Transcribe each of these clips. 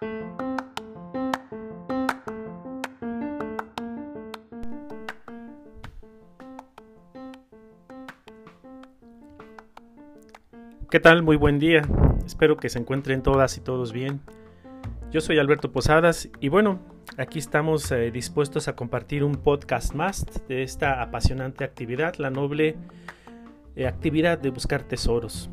¿Qué tal? Muy buen día. Espero que se encuentren todas y todos bien. Yo soy Alberto Posadas y bueno, aquí estamos eh, dispuestos a compartir un podcast más de esta apasionante actividad, la noble eh, actividad de buscar tesoros.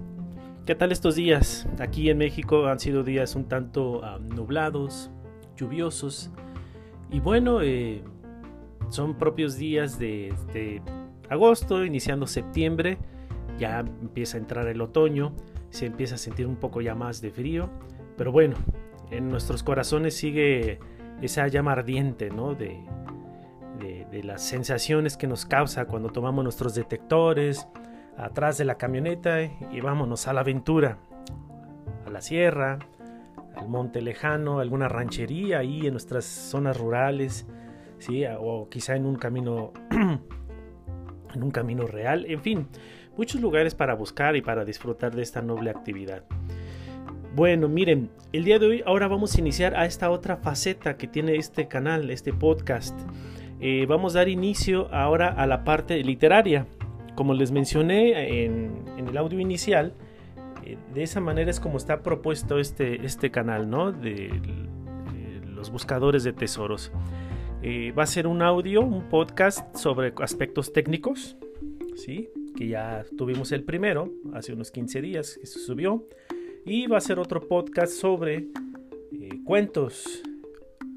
¿Qué tal estos días? Aquí en México han sido días un tanto ah, nublados, lluviosos y bueno, eh, son propios días de, de agosto, iniciando septiembre ya empieza a entrar el otoño, se empieza a sentir un poco ya más de frío, pero bueno, en nuestros corazones sigue esa llama ardiente, ¿no? De, de, las sensaciones que nos causa cuando tomamos nuestros detectores atrás de la camioneta y vámonos a la aventura, a la sierra, al monte lejano, alguna ranchería ahí en nuestras zonas rurales, ¿sí? o quizá en un camino en un camino real, en fin, muchos lugares para buscar y para disfrutar de esta noble actividad. Bueno, miren, el día de hoy ahora vamos a iniciar a esta otra faceta que tiene este canal, este podcast. Eh, vamos a dar inicio ahora a la parte literaria. Como les mencioné en, el audio inicial, eh, de esa manera es como está propuesto este, este canal, ¿no? De, los buscadores de tesoros. Eh, va a ser un audio, un podcast sobre aspectos técnicos, ¿sí? que ya tuvimos el primero, hace unos 15 días que se subió, y va a ser otro podcast sobre eh, cuentos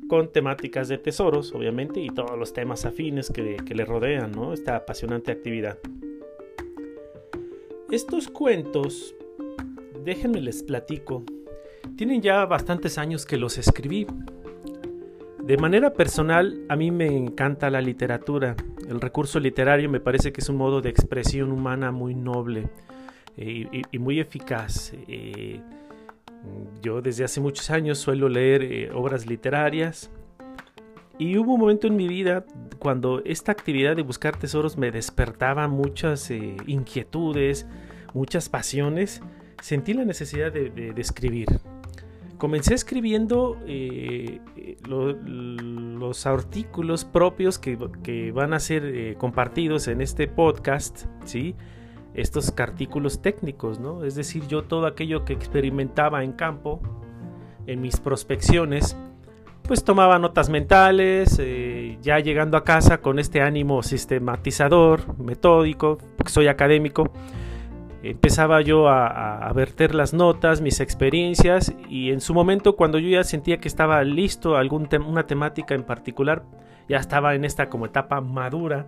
con temáticas de tesoros, obviamente, y todos los temas afines que, le rodean, ¿no? Esta apasionante actividad. Estos cuentos, déjenme les platico, tienen ya bastantes años que los escribí. De manera personal, a mí me encanta la literatura. El recurso literario me parece que es un modo de expresión humana muy noble eh, y, muy eficaz. Eh, yo desde hace muchos años suelo leer eh, obras literarias y hubo un momento en mi vida cuando esta actividad de buscar tesoros me despertaba muchas inquietudes, muchas pasiones. Sentí la necesidad de escribir comencé escribiendo eh, los artículos propios que, van a ser eh, compartidos en este podcast, ¿sí? Estos artículos técnicos, ¿no? Es decir, yo todo aquello que experimentaba en campo, en mis prospecciones, pues tomaba notas mentales, eh, ya llegando a casa con este ánimo sistematizador, metódico, porque soy académico, empezaba yo a, verter las notas, mis experiencias y en su momento cuando yo ya sentía que estaba listo algún una temática en particular, ya estaba en esta como etapa madura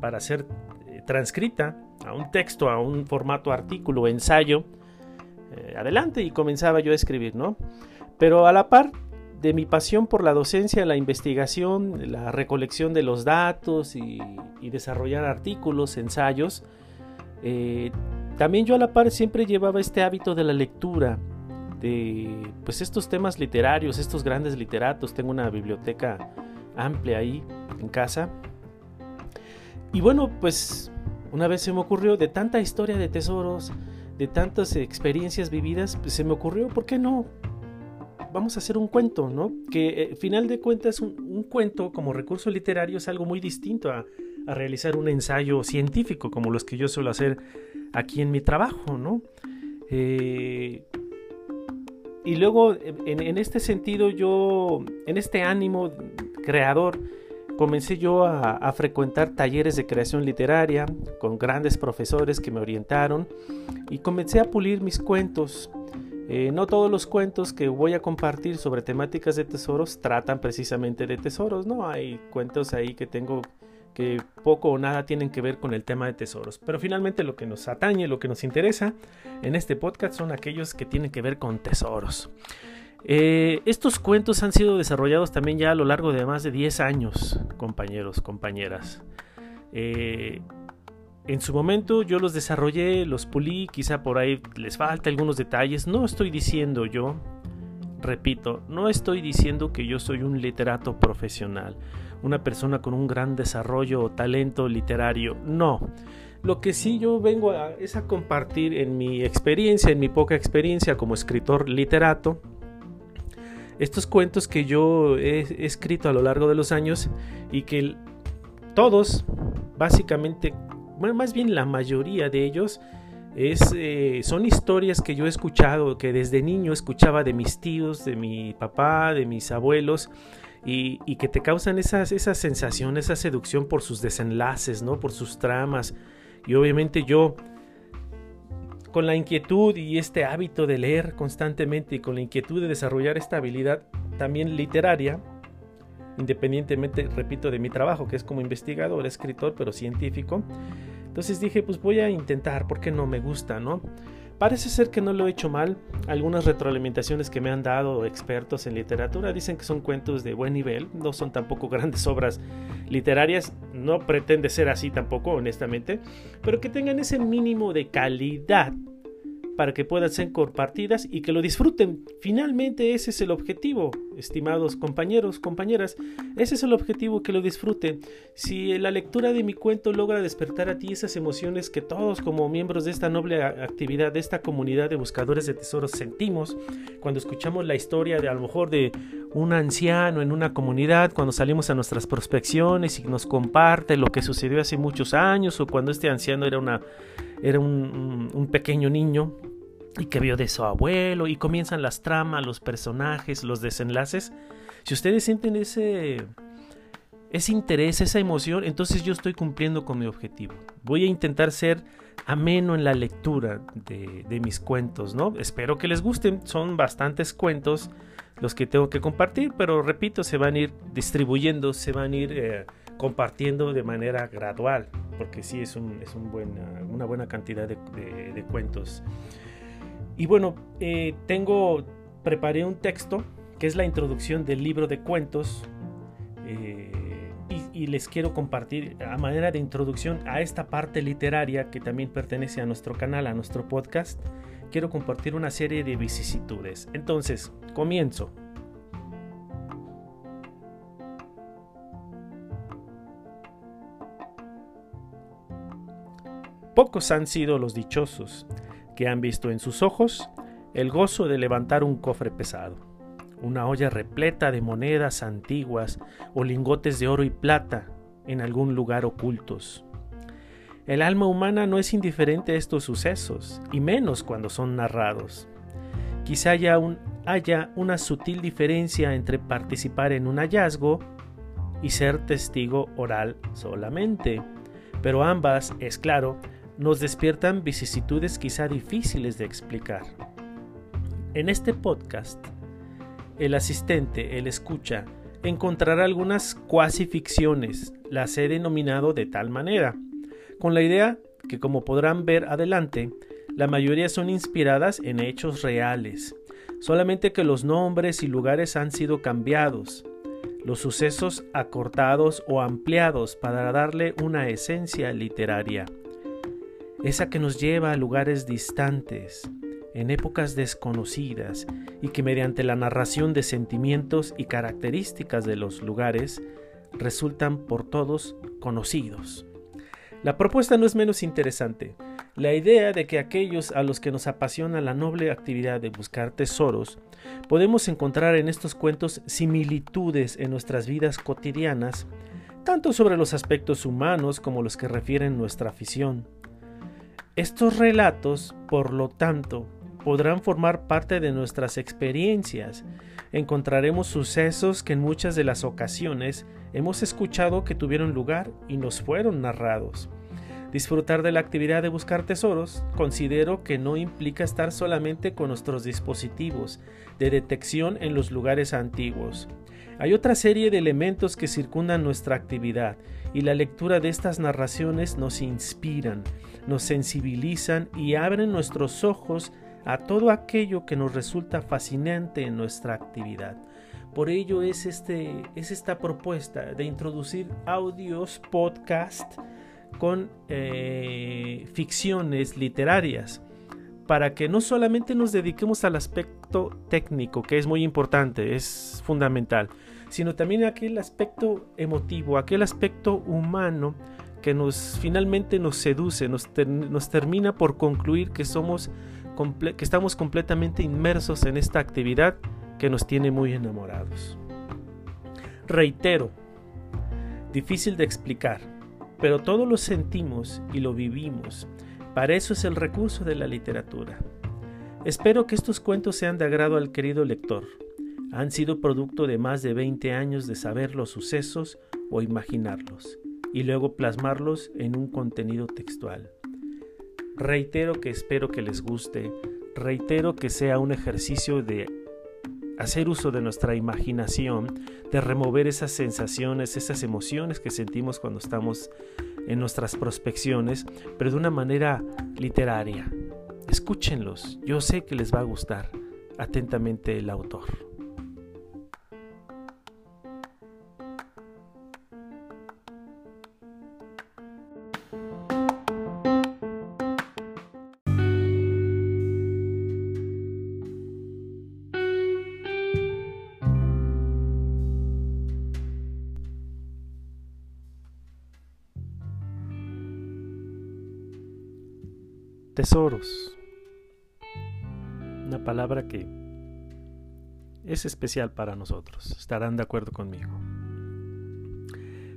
para ser eh, transcrita a un texto, a un formato artículo, ensayo, eh, adelante y comenzaba yo a escribir, ¿no? Pero a la par de mi pasión por la docencia, la investigación, la recolección de los datos y, desarrollar artículos, ensayos, eh, también yo a la par siempre llevaba este hábito de la lectura, de pues estos temas literarios, estos grandes literatos. Tengo una biblioteca amplia ahí en casa. Y bueno, pues una vez se me ocurrió de tanta historia de tesoros, de tantas experiencias vividas, pues se me ocurrió, ¿por qué no? Vamos a hacer un cuento, ¿no? Que eh, final de cuentas un, cuento como recurso literario es algo muy distinto a, a realizar un ensayo científico como los que yo suelo hacer aquí en mi trabajo, ¿no? Eh, y luego, en, este sentido, yo, en este ánimo creador, comencé yo a, frecuentar talleres de creación literaria con grandes profesores que me orientaron y comencé a pulir mis cuentos. Eh, no todos los cuentos que voy a compartir sobre temáticas de tesoros tratan precisamente de tesoros, ¿no? Hay cuentos ahí que tengo que poco o nada tienen que ver con el tema de tesoros. Pero finalmente lo que nos atañe, lo que nos interesa en este podcast son aquellos que tienen que ver con tesoros. Eh, estos cuentos han sido desarrollados también ya a lo largo de más de 10 años, compañeros, compañeras. Eh, en su momento yo los desarrollé, los pulí, quizá por ahí les falta algunos detalles. No estoy diciendo yo, repito, no estoy diciendo que yo soy un literato profesional una persona con un gran desarrollo o talento literario. No. Lo que sí yo vengo es a compartir en mi experiencia, en mi poca experiencia como escritor literato, estos cuentos que yo he, escrito a lo largo de los años y que todos, básicamente, bueno, más bien la mayoría de ellos, es, eh, son historias que yo he escuchado, que desde niño escuchaba de mis tíos, de mi papá, de mis abuelos, y, que te causan esas, esa sensación, esa seducción por sus desenlaces, ¿no? por sus tramas. Y obviamente yo, con la inquietud y este hábito de leer constantemente y con la inquietud de desarrollar esta habilidad también literaria, independientemente, repito, de mi trabajo, que es como investigador, escritor, pero científico, entonces dije, pues voy a intentar, porque no me gusta, ¿no? Parece ser que no lo he hecho mal. Algunas retroalimentaciones que me han dado expertos en literatura dicen que son cuentos de buen nivel, no son tampoco grandes obras literarias, no pretende ser así tampoco, honestamente, pero que tengan ese mínimo de calidad para que puedan ser compartidas y que lo disfruten. Finalmente ese es el objetivo, estimados compañeros, compañeras, ese es el objetivo, que lo disfruten. Si la lectura de mi cuento logra despertar a ti esas emociones que todos como miembros de esta noble actividad, de esta comunidad de buscadores de tesoros sentimos cuando escuchamos la historia de a lo mejor de un anciano en una comunidad, cuando salimos a nuestras prospecciones y nos comparte lo que sucedió hace muchos años o cuando este anciano era una era un, pequeño niño y que vio de su abuelo y comienzan las tramas, los personajes, los desenlaces. Si ustedes sienten ese, ese interés, esa emoción, entonces yo estoy cumpliendo con mi objetivo. Voy a intentar ser ameno en la lectura de, mis cuentos, ¿no? Espero que les gusten, son bastantes cuentos los que tengo que compartir, pero repito, se van a ir distribuyendo, se van a ir eh, compartiendo de manera gradual, porque sí es, un, es una buena cantidad de, cuentos. Y bueno, eh, tengo, preparé un texto que es la introducción del libro de cuentos eh, y, les quiero compartir a manera de introducción a esta parte literaria que también pertenece a nuestro canal, a nuestro podcast. Quiero compartir una serie de vicisitudes. Entonces, comienzo. Pocos han sido los dichosos que han visto en sus ojos el gozo de levantar un cofre pesado, una olla repleta de monedas antiguas o lingotes de oro y plata en algún lugar ocultos. El alma humana no es indiferente a estos sucesos, y menos cuando son narrados. Quizá haya, haya una sutil diferencia entre participar en un hallazgo y ser testigo oral solamente, pero ambas, es claro, nos despiertan vicisitudes quizá difíciles de explicar. En este podcast, el asistente, el escucha, encontrará algunas cuasi ficciones, las he denominado de tal manera, con la idea que como podrán ver adelante, la mayoría son inspiradas en hechos reales, solamente que los nombres y lugares han sido cambiados, los sucesos acortados o ampliados para darle una esencia literaria esa que nos lleva a lugares distantes, en épocas desconocidas, y que mediante la narración de sentimientos y características de los lugares resultan por todos conocidos. La propuesta no es menos interesante. La idea de que aquellos a los que nos apasiona la noble actividad de buscar tesoros, podemos encontrar en estos cuentos similitudes en nuestras vidas cotidianas, tanto sobre los aspectos humanos como los que refieren nuestra afición. Estos relatos, por lo tanto, podrán formar parte de nuestras experiencias. Encontraremos sucesos que en muchas de las ocasiones hemos escuchado que tuvieron lugar y nos fueron narrados. Disfrutar de la actividad de buscar tesoros considero que no implica estar solamente con nuestros dispositivos de detección en los lugares antiguos. Hay otra serie de elementos que circundan nuestra actividad y la lectura de estas narraciones nos inspiran, nos sensibilizan y abren nuestros ojos a todo aquello que nos resulta fascinante en nuestra actividad. Por ello es, este, es esta propuesta de introducir audios, podcast con eh, ficciones literarias para que no solamente nos dediquemos al aspecto técnico, que es muy importante, es fundamental, sino también aquel aspecto emotivo, aquel aspecto humano que nos finalmente nos seduce, nos, nos termina por concluir que somos que estamos completamente inmersos en esta actividad que nos tiene muy enamorados. Reitero, difícil de explicar, pero todos lo sentimos y lo vivimos. Para eso es el recurso de la literatura. Espero que estos cuentos sean de agrado al querido lector. Han sido producto de más de 20 años de saber los sucesos o imaginarlos, y luego plasmarlos en un contenido textual. Reitero que espero que les guste, reitero que sea un ejercicio de hacer uso de nuestra imaginación, de remover esas sensaciones, esas emociones que sentimos cuando estamos en nuestras prospecciones, pero de una manera literaria. Escúchenlos, yo sé que les va a gustar. Atentamente el autor. Tesoros. Una palabra que es especial para nosotros. Estarán de acuerdo conmigo.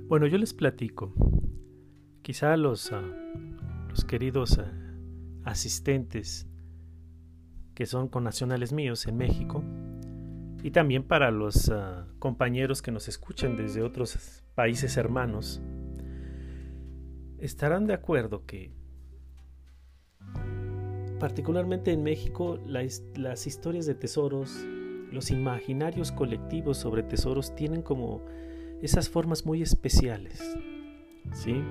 Bueno, yo les platico. Quizá los, ah, los queridos ah, asistentes que son connacionales míos en México y también para los ah, compañeros que nos escuchan desde otros países hermanos, estarán de acuerdo que particularmente en México, las historias de tesoros, los imaginarios colectivos sobre tesoros tienen como esas formas muy especiales. ¿sí?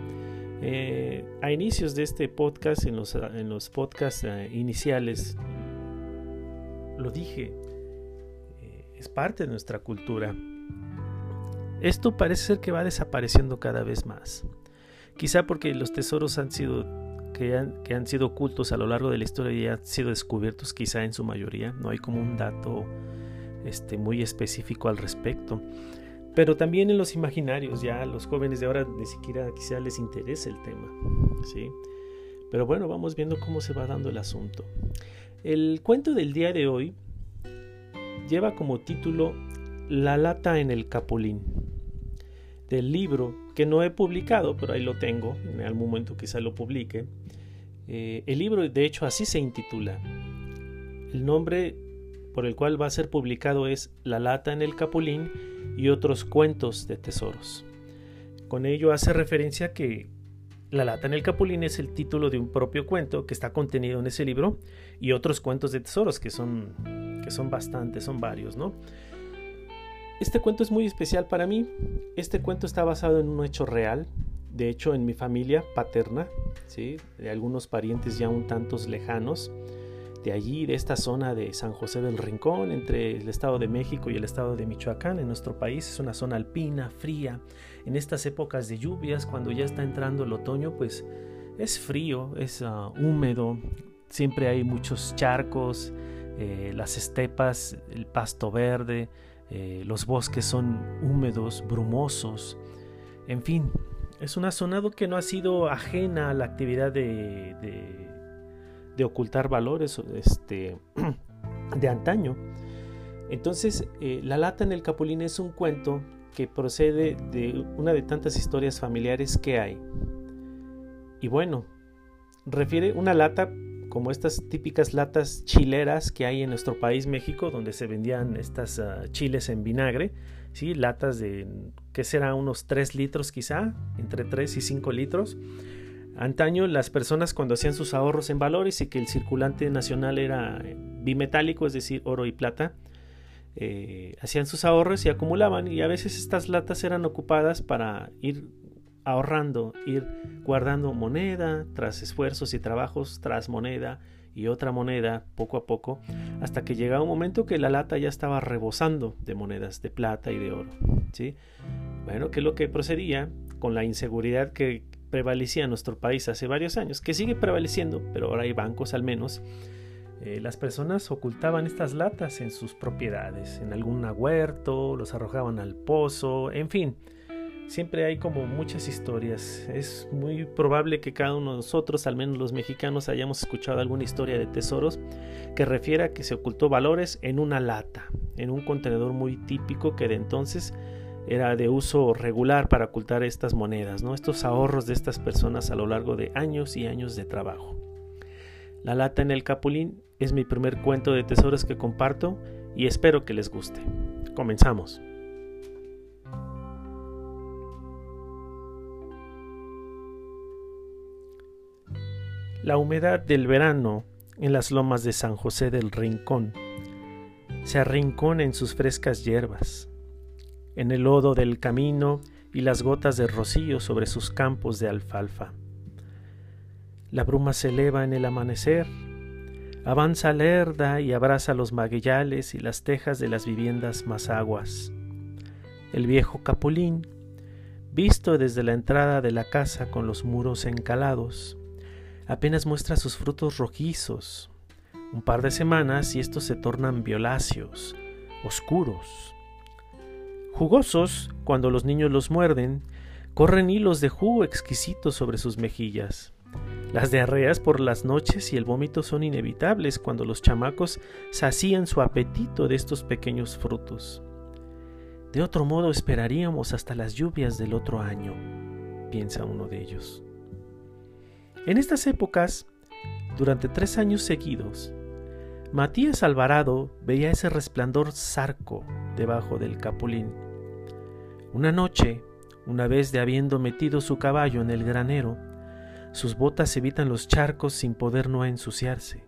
Eh, a inicios de este podcast, en los, en los podcasts eh, iniciales, lo dije, eh, es parte de nuestra cultura. Esto parece ser que va desapareciendo cada vez más. Quizá porque los tesoros han sido que han, sido ocultos a lo largo de la historia y han sido descubiertos quizá en su mayoría. No hay como un dato este, muy específico al respecto. Pero también en los imaginarios, ya a los jóvenes de ahora ni siquiera quizá les interesa el tema. ¿sí? Pero bueno, vamos viendo cómo se va dando el asunto. El cuento del día de hoy lleva como título La lata en el capulín del libro que no he publicado, pero ahí lo tengo, en algún momento quizá lo publique. Eh, el libro de hecho así se intitula. El nombre por el cual va a ser publicado es La lata en el capulín y otros cuentos de tesoros. Con ello hace referencia que La lata en el capulín es el título de un propio cuento que está contenido en ese libro y otros cuentos de tesoros que son que son bastantes, son varios, ¿no? Este cuento es muy especial para mí. Este cuento está basado en un hecho real, de hecho en mi familia paterna, ¿sí? de algunos parientes ya un tantos lejanos, de allí, de esta zona de San José del Rincón, entre el Estado de México y el Estado de Michoacán, en nuestro país. Es una zona alpina, fría. En estas épocas de lluvias, cuando ya está entrando el otoño, pues es frío, es ah, húmedo, siempre hay muchos charcos, eh, las estepas, el pasto verde, eh, los bosques son húmedos, brumosos, en fin, es una zona que no ha sido ajena a la actividad de, de, ocultar valores este, de antaño. Entonces, eh, La lata en el Capulín es un cuento que procede de una de tantas historias familiares que hay. Y bueno, refiere una lata como estas típicas latas chileras que hay en nuestro país México, donde se vendían estas ah, chiles en vinagre, ¿sí? latas de, ¿qué será? Unos 3 litros quizá, entre 3 y 5 litros. Antaño las personas cuando hacían sus ahorros en valores y que el circulante nacional era bimetálico, es decir, oro y plata, eh, hacían sus ahorros y acumulaban y a veces estas latas eran ocupadas para ir ahorrando, ir guardando moneda tras esfuerzos y trabajos tras moneda y otra moneda poco a poco, hasta que llegaba un momento que la lata ya estaba rebosando de monedas de plata y de oro. ¿sí? Bueno, que es lo que procedía con la inseguridad que prevalecía en nuestro país hace varios años, que sigue prevaleciendo, pero ahora hay bancos al menos. Eh, las personas ocultaban estas latas en sus propiedades, en algún huerto, los arrojaban al pozo, en fin, siempre hay como muchas historias. Es muy probable que cada uno de nosotros, al menos los mexicanos, hayamos escuchado alguna historia de tesoros que refiera a que se ocultó valores en una lata, en un contenedor muy típico que de entonces era de uso regular para ocultar estas monedas, estos ahorros de estas personas a lo largo de años y años de trabajo. La lata en el Capulín es mi primer cuento de tesoros que comparto y espero que les guste. Comenzamos. La humedad del verano en las lomas de San José del Rincón se arrincona en sus frescas hierbas, en el lodo del camino y las gotas de rocío sobre sus campos de alfalfa. La bruma se eleva en el amanecer, avanza lerda y abraza los magueyales y las tejas de las viviendas más aguas. El viejo capulín, visto desde la entrada de la casa con los muros encalados, apenas muestra sus frutos rojizos. Un par de semanas y estos se tornan violáceos, oscuros. Jugosos, cuando los niños los muerden, corren hilos de jugo exquisitos sobre sus mejillas. Las diarreas por las noches y el vómito son inevitables cuando los chamacos sacían su apetito de estos pequeños frutos. De otro modo esperaríamos hasta las lluvias del otro año, piensa uno de ellos. En estas épocas, durante tres años seguidos, Matías Alvarado veía ese resplandor zarco debajo del capulín. Una noche, una vez de habiendo metido su caballo en el granero, sus botas evitan los charcos sin poder no ensuciarse.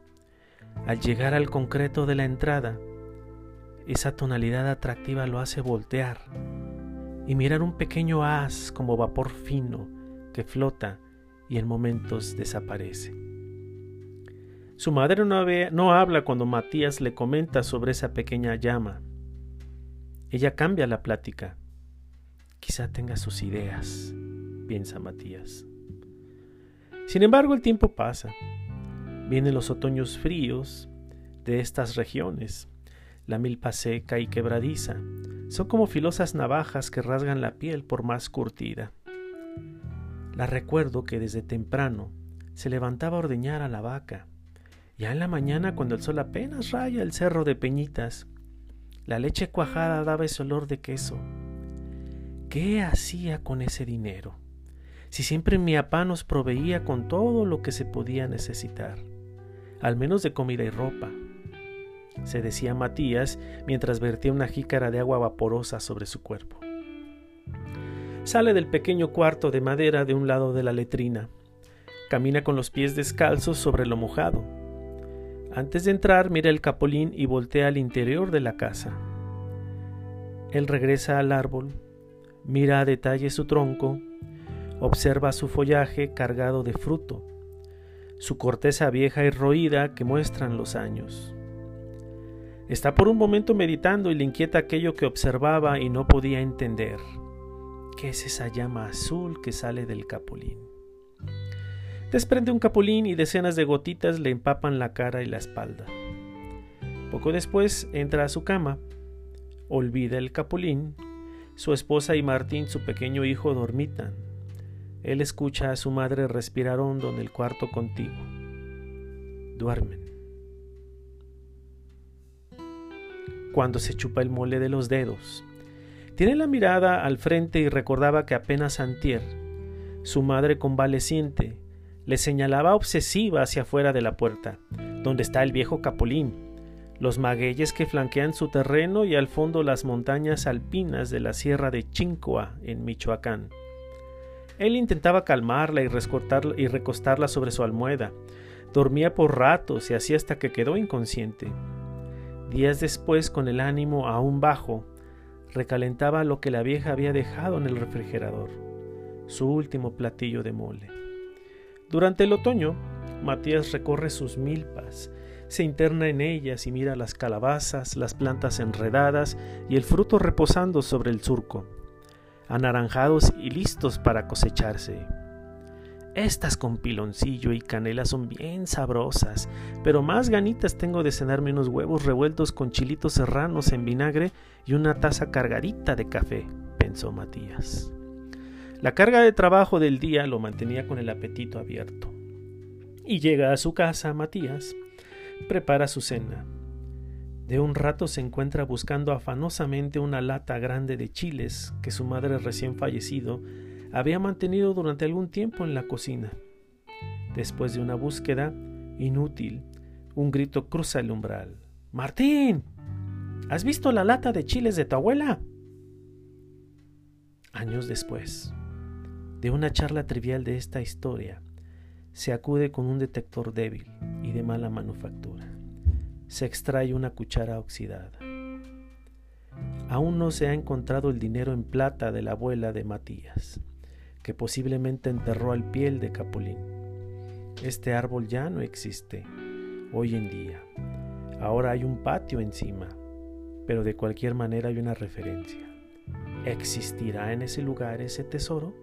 Al llegar al concreto de la entrada, esa tonalidad atractiva lo hace voltear y mirar un pequeño haz como vapor fino que flota y en momentos desaparece. Su madre no, habla cuando Matías le comenta sobre esa pequeña llama. Ella cambia la plática. Quizá tenga sus ideas, piensa Matías. Sin embargo, el tiempo pasa. Vienen los otoños fríos de estas regiones. La milpa seca y quebradiza son como filosas navajas que rasgan la piel por más curtida. La recuerdo que desde temprano se levantaba a ordeñar a la vaca. Ya en la mañana, cuando el sol apenas raya el cerro de Peñitas, la leche cuajada daba ese olor de queso. ¿Qué hacía con ese dinero? Si siempre mi papá nos proveía con todo lo que se podía necesitar, al menos de comida y ropa, se decía Matías mientras vertía una jícara de agua vaporosa sobre su cuerpo. Sale del pequeño cuarto de madera de un lado de la letrina. Camina con los pies descalzos sobre lo mojado. Antes de entrar mira el capolín y voltea al interior de la casa. Él regresa al árbol, mira a detalle su tronco, observa su follaje cargado de fruto, su corteza vieja y roída que muestran los años. Está por un momento meditando y le inquieta aquello que observaba y no podía entender. ¿Qué es esa llama azul que sale del capulín? Desprende un capulín y decenas de gotitas le empapan la cara y la espalda. Poco después entra a su cama, olvida el capulín, su esposa y Martín, su pequeño hijo, dormitan. Él escucha a su madre respirar hondo en el cuarto contiguo. Duermen. Cuando se chupa el mole de los dedos, tiene la mirada al frente y recordaba que apenas antier, su madre convaleciente, le señalaba obsesiva hacia afuera de la puerta, donde está el viejo Capolín, los magueyes que flanquean su terreno y al fondo las montañas alpinas de la sierra de Chincoa, en Michoacán. Él intentaba calmarla y, y recostarla sobre su almohada. Dormía por ratos y así hasta que quedó inconsciente. Días después, con el ánimo aún bajo, recalentaba lo que la vieja había dejado en el refrigerador, su último platillo de mole. Durante el otoño, Matías recorre sus milpas, se interna en ellas y mira las calabazas, las plantas enredadas y el fruto reposando sobre el surco, anaranjados y listos para cosecharse. Estas con piloncillo y canela son bien sabrosas, pero más ganitas tengo de cenarme unos huevos revueltos con chilitos serranos en vinagre y una taza cargadita de café, pensó Matías. La carga de trabajo del día lo mantenía con el apetito abierto. Y llega a su casa Matías, prepara su cena. De un rato se encuentra buscando afanosamente una lata grande de chiles que su madre recién fallecido había mantenido durante algún tiempo en la cocina. Después de una búsqueda inútil, un grito cruza el umbral. Martín, ¿has visto la lata de chiles de tu abuela? Años después, de una charla trivial de esta historia, se acude con un detector débil y de mala manufactura. Se extrae una cuchara oxidada. Aún no se ha encontrado el dinero en plata de la abuela de Matías, que posiblemente enterró al piel de Capulín. Este árbol ya no existe hoy en día. Ahora hay un patio encima, pero de cualquier manera hay una referencia. ¿Existirá en ese lugar ese tesoro?